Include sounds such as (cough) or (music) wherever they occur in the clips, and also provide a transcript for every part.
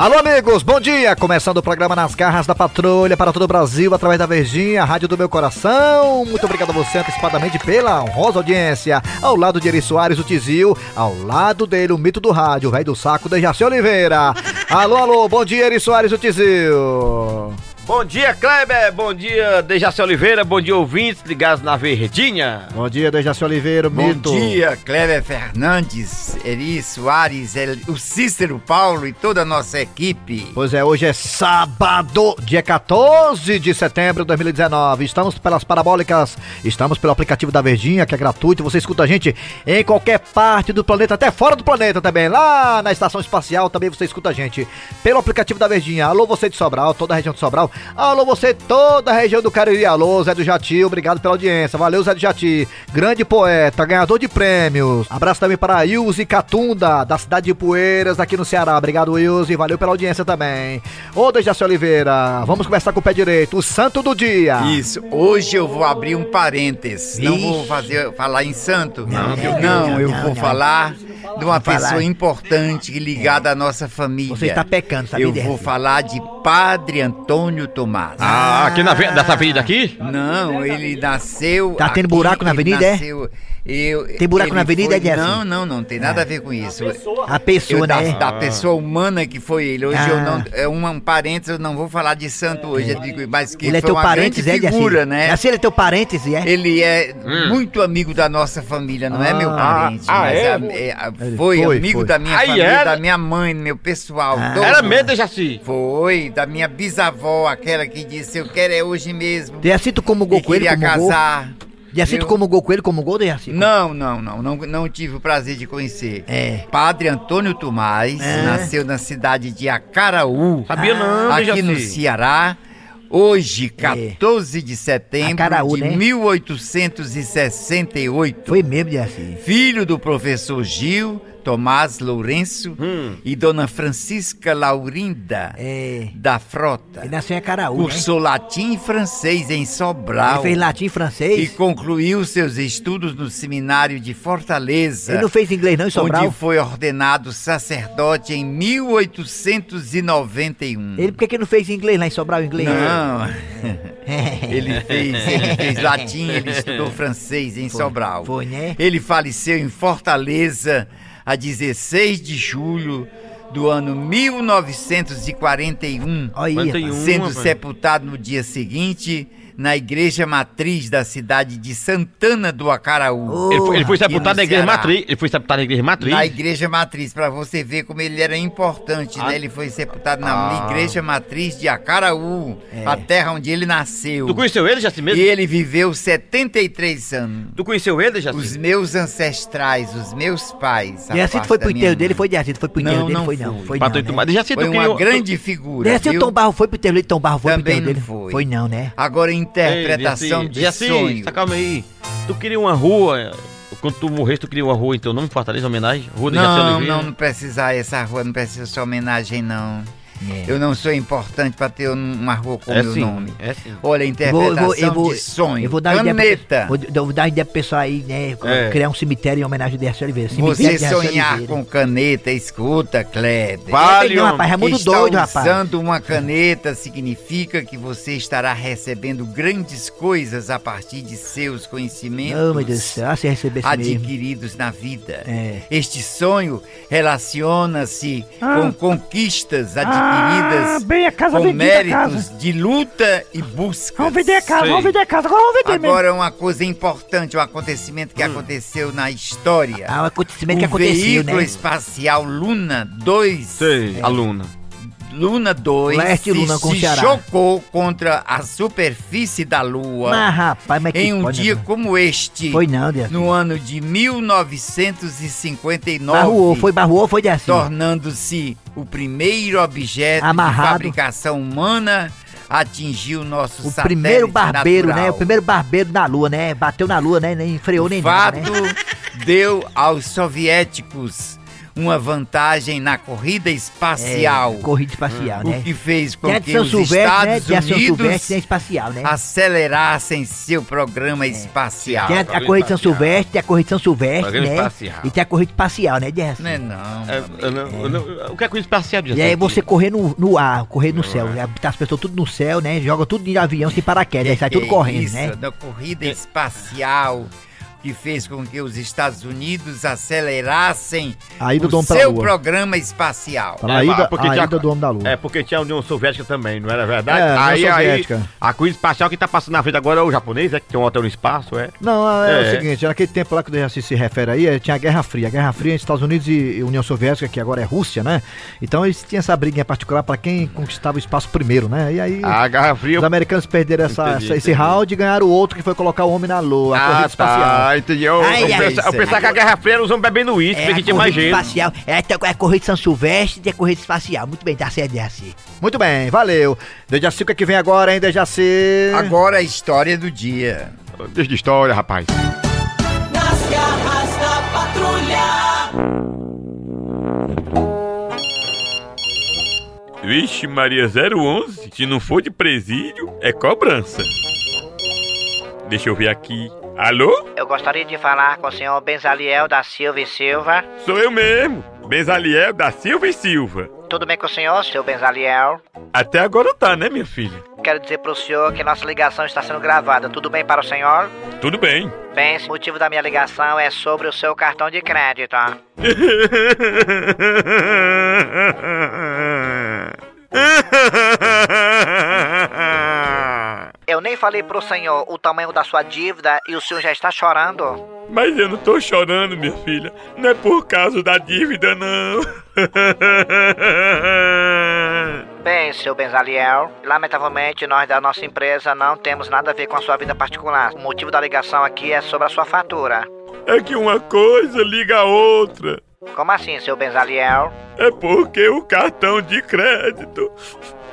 Alô, amigos, bom dia! Começando o programa Nas Garras da Patrulha para todo o Brasil, através da Verdinha, Rádio do Meu Coração. Muito obrigado a você antecipadamente pela honrosa audiência. Ao lado de Eri Soares, o Tizil. Ao lado dele, o mito do rádio, o velho do saco, Dejaci Oliveira. Alô, alô, bom dia, Eri Soares, o Tizil. Bom dia, Kleber. Bom dia, Dejaci Oliveira. Bom dia, ouvintes ligados na Verdinha. Bom dia, Dejaci Oliveira, Bom mito. dia, Cléber Fernandes, Eri Soares, El- o Cícero Paulo e toda a nossa equipe. Pois é, hoje é sábado, dia 14 de setembro de 2019. Estamos pelas parabólicas, estamos pelo aplicativo da Verdinha, que é gratuito. Você escuta a gente em qualquer parte do planeta, até fora do planeta também. Lá na estação espacial também você escuta a gente pelo aplicativo da Verdinha. Alô, você de Sobral, toda a região de Sobral. Alô, você, toda a região do Cariri. Alô, Zé do Jati, obrigado pela audiência. Valeu, Zé do Jati, grande poeta, ganhador de prêmios. Abraço também para a Ilse Catunda, da cidade de Poeiras, aqui no Ceará. Obrigado, Ilse, valeu pela audiência também. Ô, Dejaci Oliveira, vamos começar com o pé direito, o santo do dia. Isso, hoje eu vou abrir um parênteses. Não Vixe. vou fazer, falar em santo. Não, eu, não, não, não, eu não, vou não. falar de uma falar. pessoa importante ligada à nossa família. Você está pecando, sabia Eu dessa? vou falar de Padre Antônio Tomás. Ah, aqui na, dessa avenida aqui? Não, ele nasceu. Tá tendo aqui, buraco na ele avenida, é? Eu- Tem buraco na avenida, foi- é, Jesse? Não, não, não tem nada a ver com isso. A pessoa, Eu, da, né? da pessoa humana que foi ele. Hoje eu Ah. não. É um, um parênteses, eu não vou falar de santo hoje, eu digo, mas que Ele é teu uma parênteses, é, grande Jaci? figura, né? Jaci, ele é teu parêntese, é? Ele é muito amigo da nossa família, não é meu parente, ah, mas é? a- é, a- foi, foi, amigo foi. da minha Aí família, era? da minha mãe, meu pessoal. Ah. todo. Era mesmo, Dejaci? Foi, da minha bisavó, aquela que disse, eu quero é hoje mesmo. Jaci, tu comungou E com ele, queria casar. Jaci, tu Eu- comungou com ele, comungou, Jaci? Não, não, não, não, não tive o prazer de conhecer. É. Padre Antônio Tomás É. nasceu na cidade de Acaraú, Sabia não, aqui Dejaci. no Ceará. Hoje, 14 de setembro Acaraú, de né? 1868. Foi mesmo, Jaci. Filho do professor Gil Tomás Lourenço Hum. e dona Francisca Laurinda É. da Frota. Ele nasceu em Acaraú, né? Cursou latim e francês em Ele Sobral. fez latim e E francês. concluiu seus estudos no seminário de Fortaleza. Ele não fez inglês não em Sobral? Onde foi ordenado sacerdote em 1891. Ele, por que não fez inglês lá em Sobral, inglês? Não, (laughs) ele fez, ele fez latim, ele estudou francês em Sobral. Foi, né? Ele faleceu em Fortaleza a 16 de julho do ano 1941, Olha sendo rapaz. sepultado no dia seguinte na igreja matriz da cidade de Santana do Acaraú. Oh, Ele foi, ele foi sepultado na igreja Ceará. matriz. Ele foi sepultado na igreja matriz. Na igreja matriz, pra você ver como ele era importante, né? Ele foi sepultado na Ah. igreja matriz de Acaraú, a terra onde ele nasceu. Tu conheceu ele, Jaci E mesmo? ele viveu 73 anos. Tu conheceu ele, Jaci? Os meus ancestrais, os meus pais. a Jaci, tu parte foi pro enterro dele, foi Jaci, tu foi pro enterro Não, dele, não foi não. Foi não, né? tu- mas Jaci, tu Foi uma grande figura. Jaci, o viu? Tom Barro foi pro enterro dele, Tom Barro foi pro enterro dele? não foi. Foi não, né? Agora, Ei, interpretação Jaci, de Jaci, sonho. tá, calma aí. Tu queria uma rua... Quando tu morreste, tu queria uma rua em teu nome, Fortaleza, homenagem? Rua de Jaci Não, Oliveira? não, não precisa essa rua, não precisa sua homenagem, não. É. Eu não sou importante pra ter um- uma rua com É meu sim, nome. é sim. Olha, Eu interpretação de sonho. eu vou dar ideia Caneta. pro, vou, vou dar ideia pro pessoal aí, né? É. Criar um cemitério em homenagem a Dercy Oliveira. Você Cemitério Dercy sonhar Oliveira. com caneta, escuta, Kleber. Vale, não, rapaz, é muito Estar doido, rapaz. usando uma caneta significa que você estará recebendo grandes coisas a partir de seus conhecimentos Oh, meu Deus do céu, ah, se receber esse mesmo. adquiridos na vida. É. Este sonho relaciona-se Ah. com conquistas adquiridas bem, a casa com vendida, a méritos casa. de luta e busca. Vamos vender a casa, Sei. vamos vender a casa, agora vamos vender mesmo. Agora uma coisa importante, um acontecimento que aconteceu na história. Ah, um acontecimento que o aconteceu, veículo né? espacial Luna 2 Sei, aluna. Luna 2 Leste Luna se chocou contra a superfície da Lua rapaz, mas em um pode, dia né? como este, Foi não, Dercy. no ano de 1959, Barruou, foi barruou, foi Dercy. tornando-se o primeiro objeto Amarrado. de fabricação humana a atingir o nosso O primeiro barbeiro, né? natural. O primeiro barbeiro na lua, né? Bateu na lua, né? Nem freou nem fato nada, né? deu aos soviéticos uma vantagem na corrida espacial. É, corrida espacial, O né? que fez com que de São os Silvestre, né? Estados Tem a de São Silvestre, Unidos tem a espacial, né? acelerassem seu programa espacial. Tem a, a corrida de São. Silvestre, tem a corrida de São Silvestre, né? espacial. E tem a corrida espacial, né, Jess? Não é não. É, não- não- o que é coisa espacial, E aí você correr no, no ar, correr no céu. é. Tá as pessoas tudo no céu, né? Joga tudo de avião sem paraquedas, aí sai Que tudo é correndo, isso, né? Da corrida espacial que fez com que os Estados Unidos acelerassem A ida do o seu lua. programa espacial. Tá na É, ida, porque a tinha- ida do homem da lua. É, porque tinha a União Soviética também, não era verdade? É, União aí, Soviética. aí, a coisa espacial que tá passando na frente agora é o japonês, é que tem um hotel no espaço, é? Não, é, É. o seguinte, naquele tempo lá que o Dejaci se refere aí, tinha a Guerra Fria. A Guerra Fria entre Estados Unidos e União Soviética, que agora é Rússia, né? Então eles tinham essa briguinha particular pra quem conquistava o espaço primeiro, né? E aí A Guerra Fria... os americanos perderam essa, Entendi, essa- esse entendi. round e ganharam o outro que foi colocar o homem na lua, a corrida Ah, espacial. Tá, entendi. Eu, Ai, eu, ai, pensa- eu isso pensava que a Guerra Fria era os homens bebendo uísque, É porque a tinha mais gente. espacial. É, tem a corrida de São Silvestre e a corrida espacial. Muito bem, tá certo, Jess. Muito bem, valeu. Dejaci, o que, é que vem agora, hein, Dejaci? Agora a história do dia. Deixa de história, rapaz. Nas garras da patrulha. Vixe, Maria 011, se não for de presídio, é cobrança. Deixa eu ver aqui. Alô? Eu gostaria de falar com o senhor Benzaliel da Silva e Silva. Sou eu mesmo, Benzaliel da Silva e Silva. Tudo bem com o senhor, seu Benzaliel? Até agora tá, né, minha filha? Quero dizer pro senhor que nossa ligação está sendo gravada. Tudo bem para o senhor? Tudo bem. Bem, o motivo da minha ligação é sobre o seu cartão de crédito. (laughs) Eu nem falei pro senhor o tamanho da sua dívida e o senhor já está chorando. Mas eu não tô chorando, minha filha. Não é por causa da dívida, não. (laughs) Bem, seu Benzaliel, lamentavelmente nós da nossa empresa não temos nada a ver com a sua vida particular. O motivo da ligação aqui é sobre a sua fatura. É que uma coisa liga a outra. Como assim, seu Benzaliel? É porque o cartão de crédito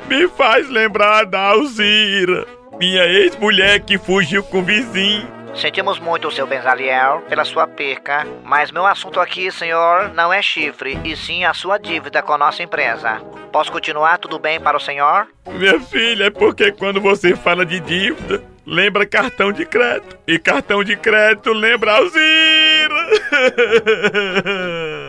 me faz lembrar da Alzira, minha ex-mulher que fugiu com o vizinho. Sentimos muito, seu Benzaliel, pela sua perca, mas meu assunto aqui, senhor, não é chifre, e sim a sua dívida com a nossa empresa. Posso continuar? Tudo bem para o senhor? Minha filha, é porque quando você fala de dívida, lembra cartão de crédito. E cartão de crédito lembra Alzira. (laughs)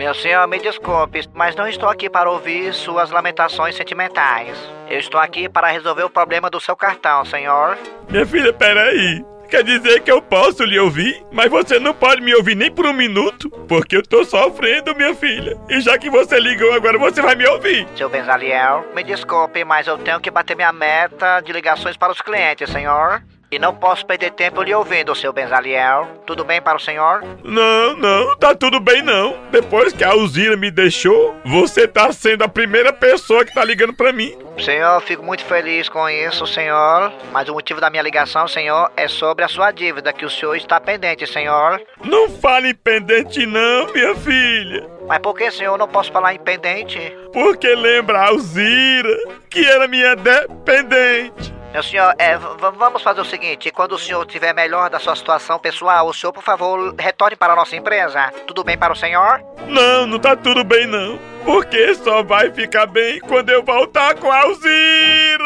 Meu senhor, me desculpe, mas não estou aqui para ouvir suas lamentações sentimentais. Eu estou aqui para resolver o problema do seu cartão, senhor. Minha filha, peraí. Quer dizer que eu posso lhe ouvir, mas você não pode me ouvir nem por um minuto, porque eu tô sofrendo, minha filha. E já que você ligou agora, você vai me ouvir. Seu Benzaliel, me desculpe, mas eu tenho que bater minha meta de ligações para os clientes, senhor. E não posso perder tempo lhe ouvindo, seu Benzaliel. Tudo bem para o senhor? Não, não, tá tudo bem não. Depois que a Alzira me deixou, você tá sendo a primeira pessoa que tá ligando pra mim. Senhor, fico muito feliz com isso, senhor. Mas o motivo da minha ligação, senhor, é sobre a sua dívida que o senhor está pendente, senhor. Não fale em pendente não, minha filha. Mas por que, senhor, não posso falar em pendente? Porque lembra a Alzira, que era minha dependente. Meu senhor, é, vamos fazer o seguinte: quando o senhor tiver melhor da sua situação pessoal, o senhor, por favor, retorne para a nossa empresa. Tudo bem para o senhor? Não, não tá tudo bem não. Porque só vai ficar bem quando eu voltar com a Alzira.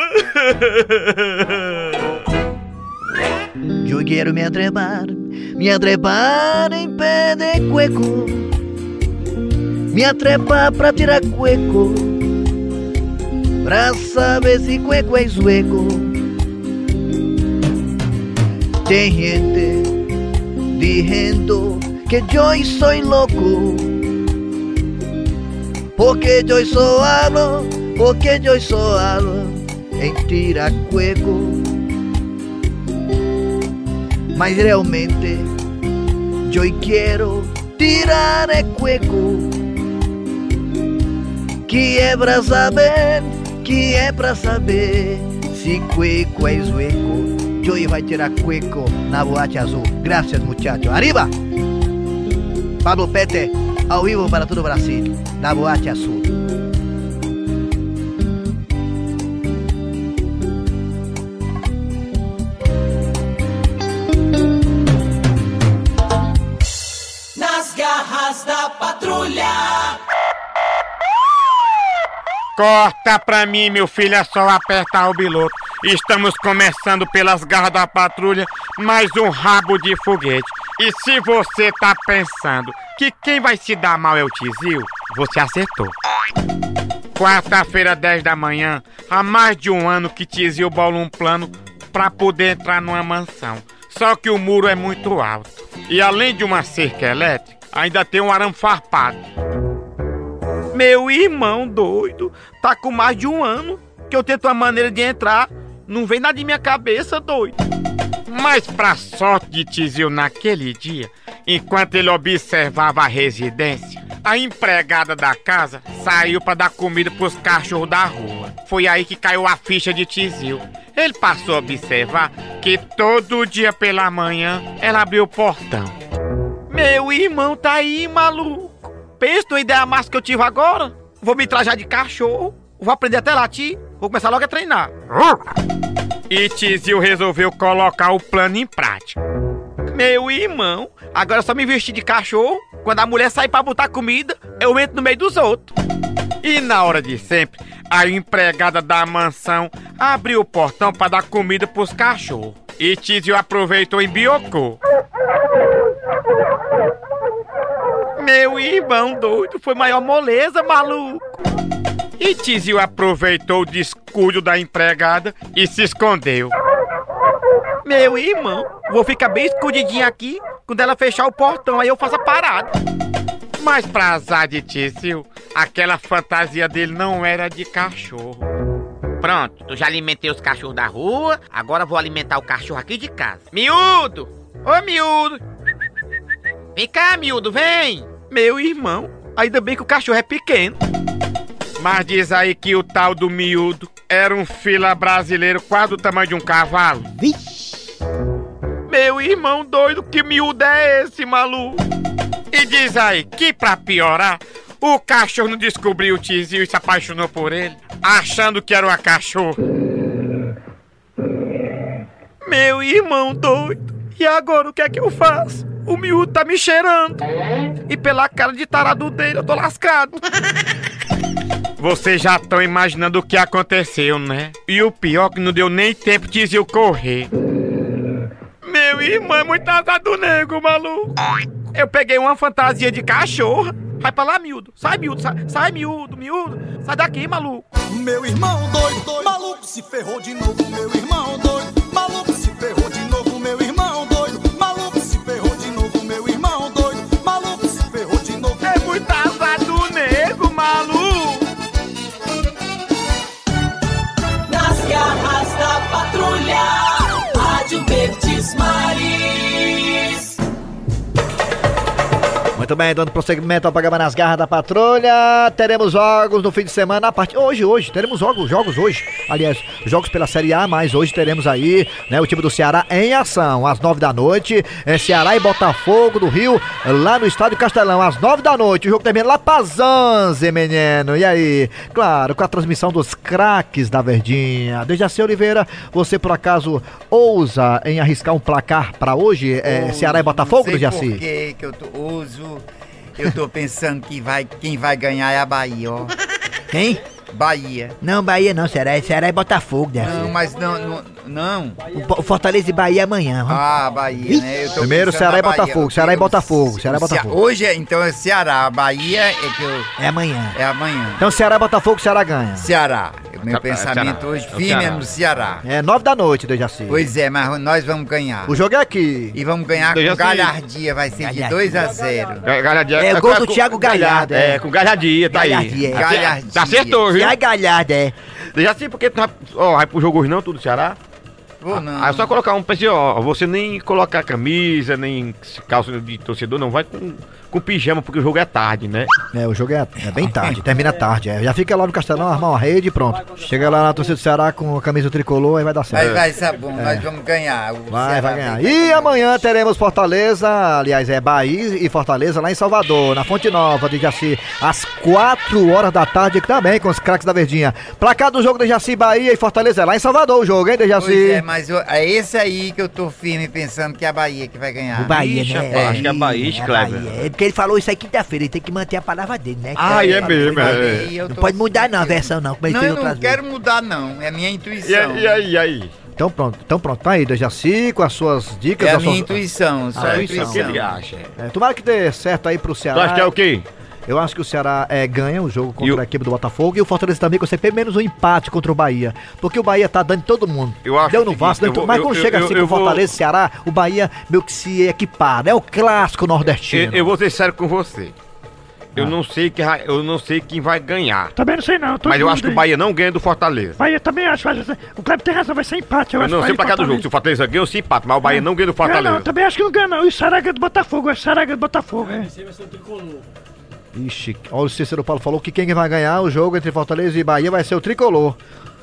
(laughs) Yo quiero me atrepar, me atrepar em pé de cueco. Me atrepar pra tirar cueco. Pra saber se cueco é sueco. Tem gente dizendo que eu sou louco. Porque eu sou hablo, porque eu sou hablo em tirar cueco. Mas realmente eu quero tirar é cueco Que é pra saber, que é pra saber Se cueco é zueco Joey vai tirar cueco na boate azul Graças muchacho, arriba! Pablo Pete, ao vivo para todo o Brasil Na boate azul Nas garras da patrulha. Corta pra mim, meu filho, é só apertar o biloto. Estamos começando pelas garras da patrulha, mais um rabo de foguete. E se você tá pensando que quem vai se dar mal é o Tizil, você acertou. Quarta-feira, 10 da manhã, há mais de um ano que Tizil bola um plano pra poder entrar numa mansão. Só que o muro é muito alto. E além de uma cerca elétrica, ainda tem um arame farpado. Meu irmão doido, tá com mais de um ano que eu tento uma maneira de entrar. Não vem nada em minha cabeça, doido. Mas pra sorte de Tizil naquele dia, enquanto ele observava a residência, a empregada da casa saiu pra dar comida pros cachorros da rua. Foi aí que caiu a ficha de Tizil. Ele passou a observar que todo dia pela manhã ela abriu o portão. Meu irmão tá aí, maluco. Pensa numa ideia massa que eu tive agora. Vou me trajar de cachorro. Vou aprender até latir. Vou começar logo a treinar. E Tizil resolveu colocar o plano em prática. Meu irmão, agora é só me vestir de cachorro. Quando a mulher sair pra botar comida, eu entro no meio dos outros. E na hora de sempre, a empregada da mansão abriu o portão pra dar comida pros cachorros. E Tizil aproveitou e biocou. Meu irmão doido, foi maior moleza, maluco. E Tizil aproveitou o descuido da empregada e se escondeu. Meu irmão, vou ficar bem escondidinho aqui. Quando ela fechar o portão, aí eu faço a parada. Mas pra azar de Tizil, aquela fantasia dele não era de cachorro. Pronto, tu já alimentei os cachorros da rua, agora vou alimentar o cachorro aqui de casa. Miúdo! Ô, miúdo! Vem cá, miúdo, vem! Meu irmão, ainda bem que o cachorro é pequeno. Mas diz aí que o tal do miúdo era um fila brasileiro quase do tamanho de um cavalo. Meu irmão doido, que miúdo é esse, maluco? E diz aí que pra piorar, o cachorro não descobriu o tizio e se apaixonou por ele, achando que era uma cachorra. Meu irmão doido, e agora o que é que eu faço? O miúdo tá me cheirando. E pela cara de tarado dele, eu tô lascado. (laughs) Vocês já estão imaginando o que aconteceu, né? E o pior é que não deu nem tempo de Zil correr. Meu irmão é muito azar do nego, maluco. Eu peguei uma fantasia de cachorra. Vai pra lá, miúdo. Sai, miúdo. Sai, sai miúdo, miúdo. Sai daqui, maluco. Meu irmão doido, doido, maluco se ferrou de novo, meu irmão doido, Muito bem, dando prosseguimento ao programa Nas Garras da Patrulha. Teremos jogos no fim de semana. A partir... Hoje, hoje, teremos jogos, jogos hoje. Aliás, jogos pela Série A, mas hoje teremos aí né, o time do Ceará em ação. Às nove da noite, é Ceará e Botafogo do Rio, lá no Estádio Castelão. Às nove da noite, o jogo termina lá pra Zanze, menino. E aí? Claro, com a transmissão dos craques da Verdinha. Dejaci Oliveira, você por acaso ousa em arriscar um placar pra hoje? É, Ceará e Botafogo, Dejaci? por que que eu tô, uso. Eu tô pensando que vai, quem vai ganhar é a Bahia, ó. Quem? Bahia. Não, Bahia não, Ceará, Ceará é Botafogo, né? Não, mas não, não, não. O Fortaleza e Bahia amanhã. vamos- Ah, Bahia, né? Eu tô Primeiro Ceará e. Botafogo, Ceará e Botafogo, Ceará e Botafogo. Hoje é, então é Ceará, Bahia é que eu, É amanhã. é amanhã. Então Ceará e Botafogo, Ceará ganha. Ceará. O meu Ceará, pensamento Ceará. hoje É firme é Ceará. no Ceará. É nove da noite, Dejaci. Pois é, mas nós vamos ganhar. O jogo é aqui. E vamos ganhar já com galhardia, vai ser de Galhardia. 2 a 0. Galhardia, É, gol do Thiago Galhardo, é. É, com Galhardia, tá Galhardia, aí. é. Galhardia. Tá acertou, viu? Sai galhada, é. Já sei porque tu vai, ó, vai pro jogo hoje não, tudo Ceará. Vou não. Aí é só colocar um PC, ó, você nem colocar camisa, nem calça de torcedor, não, vai com, com pijama, porque o jogo é tarde, né? É, o jogo é, é bem tarde, termina tarde. É. Já fica lá no Castelão, armar uma rede e pronto. Chega lá na torcida do Ceará com a camisa tricolor e vai dar certo. vai ser bom, nós vamos ganhar. O Vai, Ceará vai ganhar. E amanhã teremos Fortaleza, aliás, é Bahia e Fortaleza lá em Salvador, na Fonte Nova de Jaci, às 4 horas da tarde também com os craques da Verdinha. Pra cá do jogo de Jaci, Bahia e Fortaleza, é lá em Salvador o jogo, hein, Pois Dejaci? é, mas mas eu- é esse aí que eu tô firme pensando que é a Bahia que vai ganhar. O Bahia, Ixi, né? rapaz, acho que é Bahia, É. Bahia. É porque ele falou isso aí quinta-feira, ele tem que manter a palavra dele, né? Ah, é mesmo, é. Não pode mudar não a versão não, como ele Não, fez eu não quero vezes. mudar não, é a minha intuição. e aí, e aí? Então pronto, então pronto. Tá aí, Jaci, com as suas dicas. É a minha suas- intuição, só Ah, a é, O que ele intuição. acha? É, tomara que dê certo aí pro Tu Ceará. acha que é o quê? Eu acho que o Ceará é, ganha o jogo contra E o- a equipe do Botafogo e o Fortaleza também consegue pelo menos um empate contra o Bahia. Porque o Bahia tá dando em todo mundo. Eu acho Deu o no Vasco, eu todo- vou- mas eu- quando eu- chega eu- assim eu pro vou- Fortaleza e Ceará, o Bahia meio que se equipara. É o clássico Eu, nordestino. eu vou ser sério com você. Ah. Eu não sei que eu não sei quem vai ganhar. Também não sei não. tô Mas eu acho que o Bahia não ganha do Fortaleza. Bahia também acho. vai ser- O Kleber tem razão, vai ser empate. Eu, Eu acho não sei vai pra cá do jogo. Se o Fortaleza ganha, eu se empate. Mas o Bahia não ganha do Fortaleza. não, também acho que não ganha não. E o Saraga do Botafogo, é Saraga do Botafogo, é. Ixi, olha o Cícero Paulo falou que quem vai ganhar o jogo entre Fortaleza e Bahia vai ser o tricolor.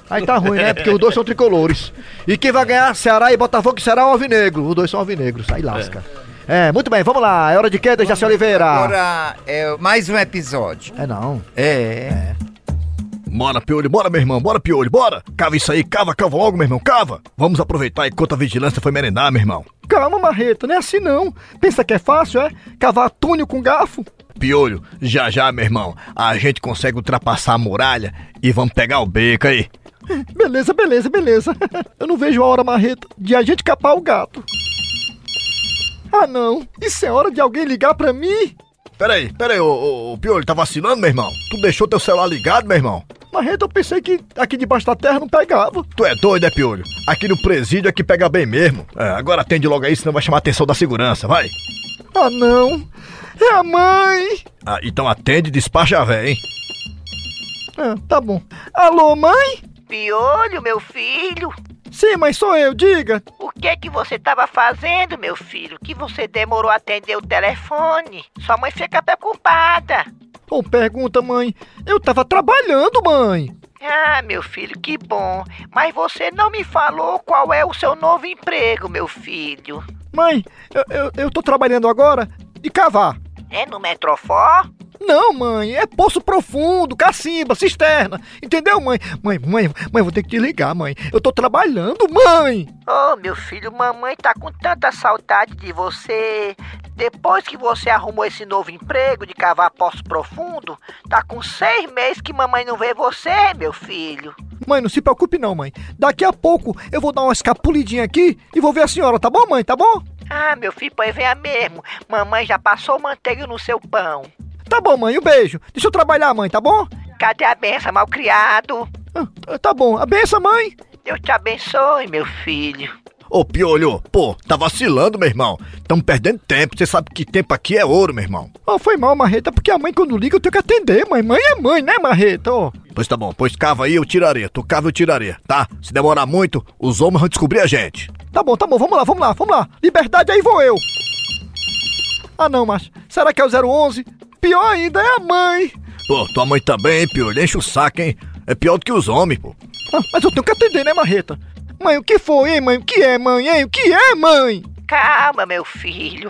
Aí tá ruim, né? (laughs) Porque os dois são tricolores. E quem vai ganhar, Ceará e Botafogo, que será o Alvinegro. Os dois são alvinegros. Aí lasca. É, muito bem, vamos lá. É hora de quê, Jaci Oliveira? Agora é mais um episódio. É não. É. Bora, Piolho, bora, meu irmão, bora, Piolho, bora! Cava isso aí, cava, cava logo, meu irmão, cava! Vamos aproveitar enquanto a vigilância foi merendar, meu irmão. Calma, Marreta, não é assim não. Pensa que é fácil, é? Cavar túnel com garfo? Piolho, já já, meu irmão, a gente consegue ultrapassar a muralha e vamos pegar o beco aí. (laughs) Beleza, beleza, beleza. (laughs) Eu não vejo a hora, Marreta, de a gente capar o gato. Ah, não. Isso é hora de alguém ligar pra mim? Peraí, peraí, ô, ô, ô Piolho, tá vacilando, meu irmão? Tu deixou teu celular ligado, meu irmão? Marreta, eu pensei que aqui debaixo da terra não pegava. Tu é doido, é, Piolho? Aqui no presídio é que pega bem mesmo. É, agora atende logo aí, senão vai chamar a atenção da segurança, vai. Ah, não. É a mãe. Ah, então atende e despacha a véia, hein? Ah, tá bom. Alô, mãe? Piolho, meu filho, Sim, mas sou eu, diga. o que é que você estava fazendo, meu filho? Que você demorou a atender o telefone? Sua mãe fica preocupada. Ô, pergunta, mãe. Eu tava trabalhando, mãe. Ah, meu filho, que bom. Mas você não me falou qual é o seu novo emprego, meu filho. Mãe, eu, eu, eu tô trabalhando agora de cavar. É no Metrofor? Não, mãe, é poço profundo, cacimba, cisterna. Entendeu, mãe? Mãe, mãe, mãe, vou ter que te ligar, mãe. Eu tô trabalhando, mãe. Oh, meu filho, mamãe tá com tanta saudade de você. Depois que você arrumou esse novo emprego de cavar poço profundo, tá com seis meses que mamãe não vê você, meu filho. Mãe, não se preocupe não, mãe. Daqui a pouco eu vou dar uma escapulidinha aqui e vou ver a senhora, tá bom, mãe? Tá bom? Ah, meu filho, pois venha mesmo. Mamãe já passou manteiga no seu pão. Tá bom, mãe, um beijo. Deixa eu trabalhar, mãe, tá bom? Cadê a benção, malcriado? Ah, tá bom. A benção, mãe. Deus te abençoe, meu filho. Ô, Piolho, pô, tá vacilando, meu irmão. Tamo perdendo tempo. Você sabe que tempo aqui é ouro, meu irmão. Oh, foi mal, Marreta, porque a mãe quando liga eu tenho que atender, mãe. Mãe é mãe, né, Marreta? Ó. Pois tá bom, pois cava aí, eu tiraria. Tu cava, eu tiraria, tá? Se demorar muito, os homens vão descobrir a gente. Tá bom, tá bom, vamos lá, vamos lá, vamos lá. Liberdade, aí vou eu. Ah, não, mas será que é o 011? Pior ainda é a mãe. Pô, tua mãe também, hein, Piolho? Enche o saco, hein? É pior do que os homens, pô. Ah, mas eu tenho que atender, né, Marreta? Mãe, o que foi, hein, mãe? O que é, mãe, hein? O que é, mãe? Calma, meu filho.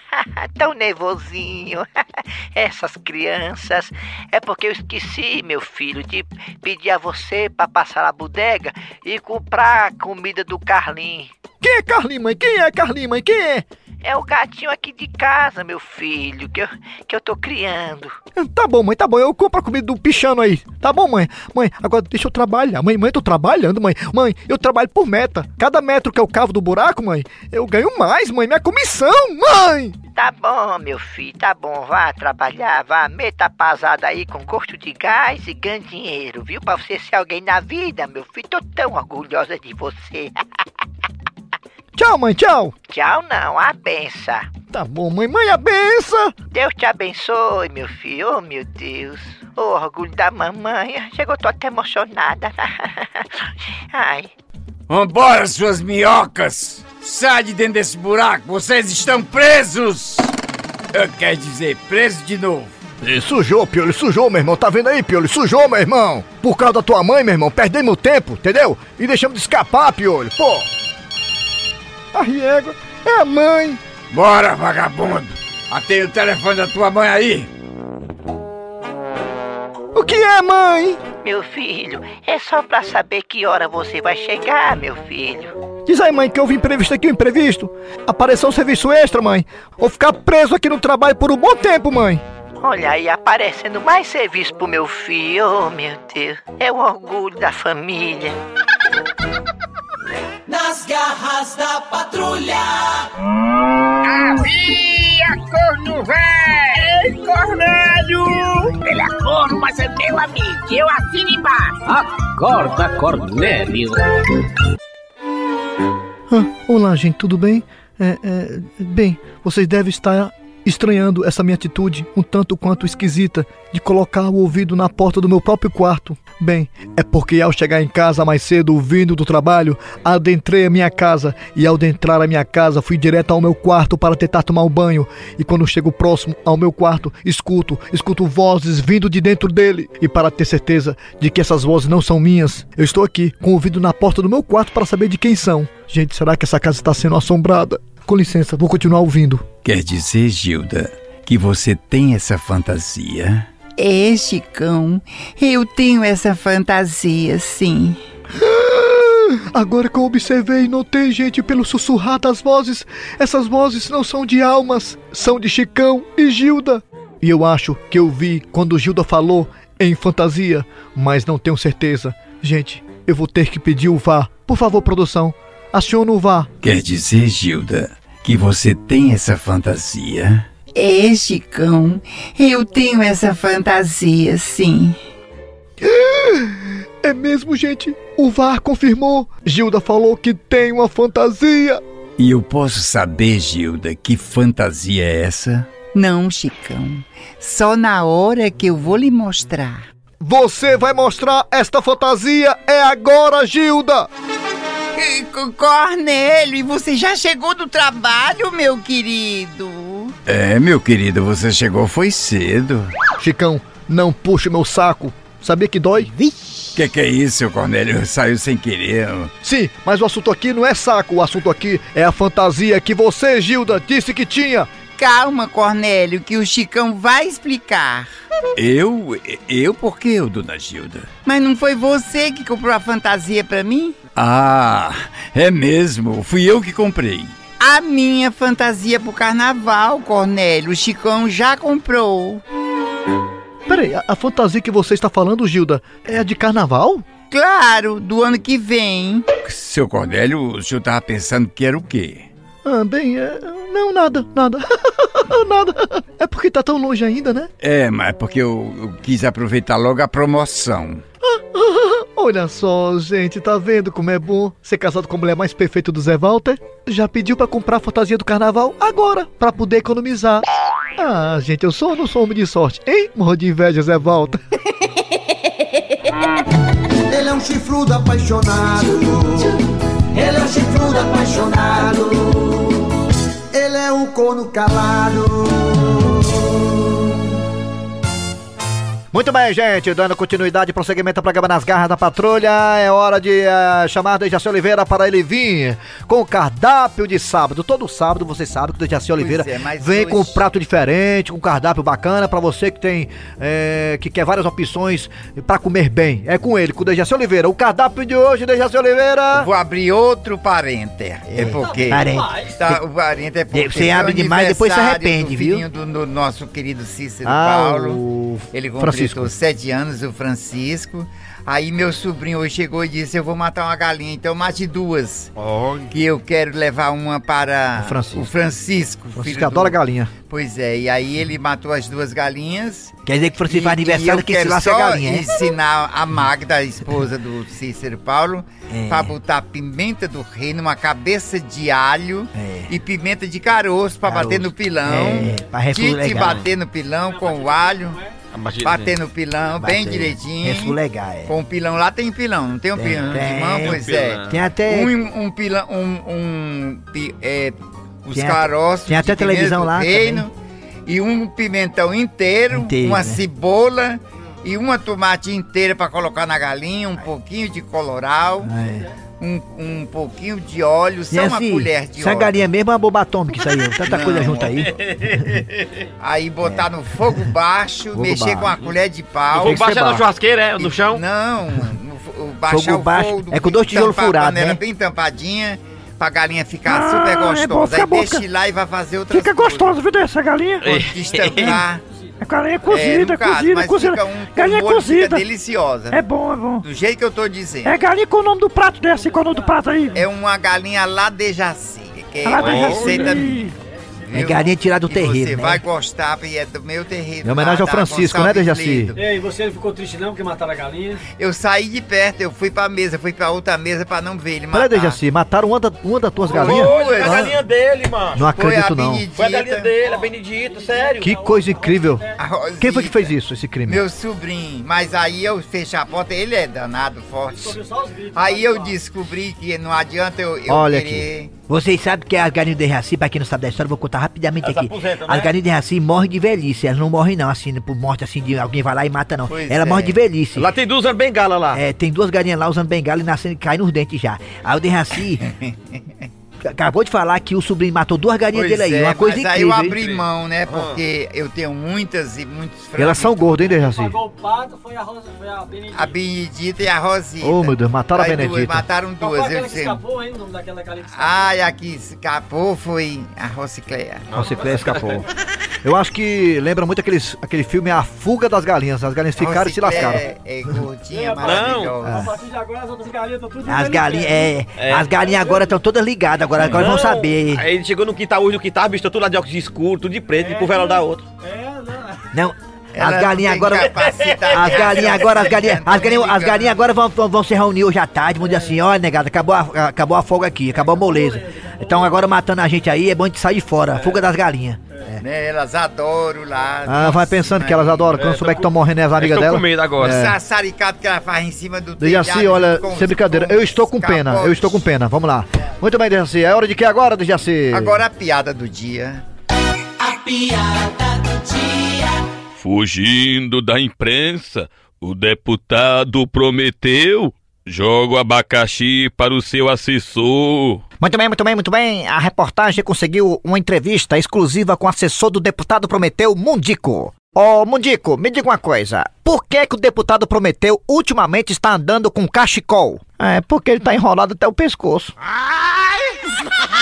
(laughs) Tão nervosinho. (laughs) Essas crianças. É porque eu esqueci, meu filho, de pedir a você pra passar na bodega e comprar a comida do Carlinho. Quem é Carlinho, mãe? Quem é Carlinho, mãe? Quem é? É o gatinho aqui de casa, meu filho, que eu, que eu tô criando. Tá bom, mãe, tá bom. Eu compro a comida do pichano aí. Tá bom, mãe? Mãe, agora deixa eu trabalhar. Mãe, mãe, eu tô trabalhando, mãe. Mãe, eu trabalho por meta. Cada metro que eu cavo do buraco, mãe, eu ganho mais, mãe. Minha comissão, mãe! Tá bom, meu filho, tá bom. Vá trabalhar, vá. Meta pasada aí com gosto de gás e ganhe dinheiro, viu? Pra você ser alguém na vida, meu filho. Tô tão orgulhosa de você. (laughs) Tchau, mãe, tchau. Tchau não, a benção. Tá bom, mãe. Mãe, a benção. Deus te abençoe, meu filho. Oh, meu Deus. O orgulho da mamãe. Chegou, tô até emocionada. (laughs) Ai. Vambora, suas minhocas! Sai de dentro desse buraco, vocês estão presos! Eu quero dizer, presos de novo. E sujou, Piolho, sujou, meu irmão. Tá vendo aí, Piolho? Sujou, meu irmão. Por causa da tua mãe, meu irmão. Perdemos tempo, entendeu? E deixamos de escapar, Piolho. Pô. A riégua é a mãe. Bora, vagabundo! Atende o telefone da tua mãe aí! O que é, mãe? Meu filho, é só pra saber que hora você vai chegar, meu filho. Diz aí, mãe, que houve imprevisto aqui, um imprevisto. Apareceu um serviço extra, mãe. Vou ficar preso aqui no trabalho por um bom tempo, mãe. Olha aí, aparecendo mais serviço pro meu filho. Oh, meu Deus. É o orgulho da família. (laughs) Nas garras da patrulha. Havia corno velho! Ei, Cornélio! Ele é corno, mas é meu amigo. Eu assino embaixo. Acorda, Cornélio. Ah, olá, gente, tudo bem? É, é, bem, vocês devem estar estranhando essa minha atitude, um tanto quanto esquisita, de colocar o ouvido na porta do meu próprio quarto. Bem, é porque ao chegar em casa mais cedo, vindo do trabalho, adentrei a minha casa e ao adentrar a minha casa fui direto ao meu quarto para tentar tomar um banho. E quando chego próximo ao meu quarto, escuto, escuto vozes vindo de dentro dele. E para ter certeza de que essas vozes não são minhas, eu estou aqui com o ouvido na porta do meu quarto para saber de quem são. Gente, será que essa casa está sendo assombrada? Com licença, vou continuar ouvindo. Quer dizer, Gilda, que você tem essa fantasia? É, Chicão, eu tenho essa fantasia, sim. (gasps) Agora que eu observei e notei, gente, pelo sussurrar das vozes, essas vozes não são de almas, são de Chicão e Gilda. E eu acho que eu vi quando Gilda falou em fantasia, mas não tenho certeza. Gente, eu vou ter que pedir o VAR. Por favor, produção, aciona o VAR. Quer dizer, Gilda, que você tem essa fantasia? É, Chicão, eu tenho essa fantasia, sim. É mesmo, gente? O VAR confirmou. Gilda falou que tem uma fantasia. E eu posso saber, Gilda, que fantasia é essa? Não, Chicão. Só na hora que eu vou lhe mostrar. Você vai mostrar esta fantasia é agora, Gilda! Cornélio, e você já chegou do trabalho, meu querido? É, meu querido, você chegou foi cedo. Chicão, não puxe meu saco. Sabia que dói? Vixe! Que que é isso, Cornélio? Saiu sem querer. Sim, mas o assunto aqui não é saco. O assunto aqui é a fantasia que você, Gilda, disse que tinha. Calma, Cornélio, que o Chicão vai explicar. Eu? Eu por que, dona Gilda? Mas não foi você que comprou a fantasia pra mim? Ah, é mesmo. Fui eu que comprei. A minha fantasia pro carnaval, Cornélio. O Chicão já comprou. Peraí, a, a fantasia que você está falando, Gilda, é a de carnaval? Claro, do ano que vem. Seu Cornélio, o senhor tava pensando que era o quê? Ah, bem, é... não, nada, nada. (laughs) nada. É porque tá tão longe ainda, né? É, mas é porque eu, eu quis aproveitar logo a promoção. (laughs) Olha só, gente, tá vendo como é bom ser casado com a mulher mais perfeita do Zé Walter? Já pediu pra comprar a fantasia do carnaval agora, pra poder economizar. Ah, gente, eu sou ou não sou homem de sorte, hein? Morro de inveja, Zé Walter. (laughs) Ele é um chifrudo apaixonado. Ele é um chifrudo apaixonado. Ele é um corno calado. Muito bem, gente, dando continuidade e prosseguimento ao programa Nas Garras da Patrulha, é hora de uh, chamar Dejaci Oliveira para ele vir com o cardápio de sábado. Todo sábado, você sabe que o Dejaci Oliveira é, vem hoje- com um prato diferente, com um cardápio bacana para você que tem, é, que quer várias opções para comer bem. É com ele, com o Dejaci Oliveira. O cardápio de hoje, Dejaci Oliveira... Vou abrir outro parênter. É porque. Parênter. Tá, o parênter é porque. Você foi abre o demais, depois se arrepende, viu? Do, do nosso querido Cícero Ah, Paulo. o Ele Francisco. Completou sete anos, o Francisco. Aí meu sobrinho hoje chegou e disse: Eu vou matar uma galinha, então mate duas. Que eu quero levar uma para O Francisco. o Francisco. Francisco filho adora do- galinha. Pois é, e aí ele matou as duas galinhas. Quer dizer que Francisco faz aniversário que se quero lasca a só galinha, é? ensinar a Magda, a esposa do Cícero Paulo, É. pra botar pimenta do reino, uma cabeça de alho e pimenta de caroço pra Caroço. bater no pilão. É, pra refulegar. Tite bater no pilão com o alho. Bater no pilão, bem Bater. direitinho. Refulegar, é. Com o pilão lá tem pilão, não tem um Tem, pilão tem. de mão? Tem Pois pilão. é. Tem até- Um, um pilão, um, um é, os Tem caroços. tem até televisão lá reino, E um pimentão inteiro, Inteiro, uma né? cebola e uma tomate inteira pra colocar na galinha, um pouquinho de coloral, um, um pouquinho de óleo, E só uma assim, colher de essa óleo. galinha mesmo é uma bomba atômica isso aí, tanta (laughs) Não. coisa junto aí. (laughs) Aí botar no fogo baixo, Fogo mexer com a baixo. colher de pau. No fogo baixo é na churrasqueira, é? No chão? Não, no, baixar Fogo o baixo fogo, é com dois tijolos furados, panela né? bem tampadinha. pra galinha ficar Ah, super é bom, gostosa. fica Aí deixa lá e vai fazer outra Fica gostosa, viu, dessa galinha? Estancar. (laughs) A galinha é É, cozida, no caso, cozida, mas cozida. fica um- galinha cozida. deliciosa. É bom, é bom. Do jeito que eu tô dizendo. É galinha com o nome do prato dessa, qual é o nome do prato aí? É uma galinha lá de Jaci. Que é uma Jaci. Receita É galinha tirada do e Você terreiro, né? vai gostar, porque é do meu terreiro. Em homenagem ao da Francisco, né, Dejaci? E aí, você não ficou triste não porque mataram a galinha? Eu saí de perto, eu fui pra mesa, fui pra outra mesa pra não ver ele Peraí, matar. Dejaci, mataram uma, da, uma das tuas galinhas? Foi, a galinha dele, mano. Não acredito, não. Foi a galinha dele, a Benedita, sério. Que coisa incrível. Quem foi que fez isso, esse crime? Meu sobrinho. Mas aí eu fechei a porta, ele é danado, forte. Aí eu descobri que não adianta eu, eu Olha querer... Vocês sabem que as galinhas de Reaci, pra quem não sabe da história, eu vou contar rapidamente Elas aqui. aposentam, As né? galinhas de Reaci morrem de velhice, elas não morrem não, assim, por morte assim, de alguém vai lá e mata não. Pois Ela é. morre de velhice. Lá tem duas bengala lá. É, tem duas galinhas lá usando bengala e nascendo e cai nos dentes já. Aí o de Reaci (laughs) acabou de falar que o sobrinho matou duas galinhas Pois dele aí, é, uma coisa mas aí incrível. eu hein? abri mão, né? Porque eu tenho muitas e muitos E elas são gordas, hein, Dejaci? Pagou o pato, foi a Rosa, foi a Benedita. A Benedita e a Rosita. Oh, meu Deus, mataram a Aí duas, Benedita. mataram Qual duas. foi Eu que escapou, hein? O nome daquela galinha que escapou? Ai, a que escapou foi a Rosicléia. Rosicléia escapou. (laughs) Eu acho que lembra muito aqueles, aquele filme A Fuga das Galinhas. As galinhas ficaram e se lascaram. É, é gordinha, A maravilhosa. partir de agora as outras galinhas estão tudo As galinhas, é, É. as galinhas agora estão todas ligadas, agora, agora vão Não, saber. Aí ele chegou no quintal, hoje no quintal, bicho, tá tudo lá de óculos escuros, tudo de preto, e pro velho da outra. Não, Ela as galinhas agora. As galinhas agora, as galinhas, as galinhas, as ligando. galinhas agora vão, vão, vão se reunir hoje à tarde, vão dizer assim, olha, negada, acabou a, acabou a folga aqui, acabou a moleza. Então agora matando a gente aí, é bom a gente sair fora, fuga das galinhas. Né, elas adoram lá. Ah, vai pensando que elas adoram. Quando souber que estão morrendo é as amigas tô dela. com medo agora. É. Essa saricata que ela faz em cima do Dejaci, telhado olha, com sem brincadeira, com eu estou com pena, eu estou com pena, vamos lá. Muito bem, Dejaci, é hora de que agora, Dejaci? Agora a piada do dia. A piada do dia. Fugindo da imprensa, o deputado prometeu joga o abacaxi para o seu assessor. Muito bem, muito bem, muito bem. A reportagem conseguiu uma entrevista exclusiva com o assessor do deputado Prometeu, Mundico. Ô, Mundico, me diga uma coisa. Por que que o deputado Prometeu ultimamente está andando com cachecol? É, porque ele tá enrolado até o pescoço. Nas (laughs)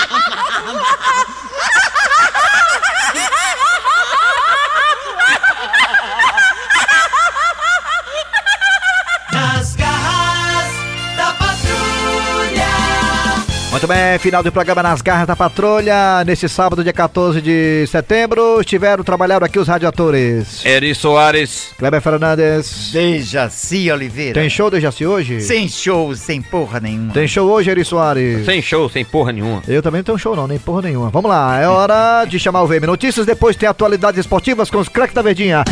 Muito bem, final do programa Nas Garras da Patrulha. Nesse sábado, dia 14 de setembro, estiveram trabalhando aqui os radiadores. Eri Soares. Kleber Fernandes. Dejaci Oliveira. Tem show, Dejaci, hoje? Sem show, sem porra nenhuma. Tem show hoje, Eri Soares? Sem show, sem porra nenhuma. Eu também não tenho show não, nem porra nenhuma. Vamos lá, é hora de chamar o VM Notícias, depois tem atualidades esportivas com os craques da Verdinha.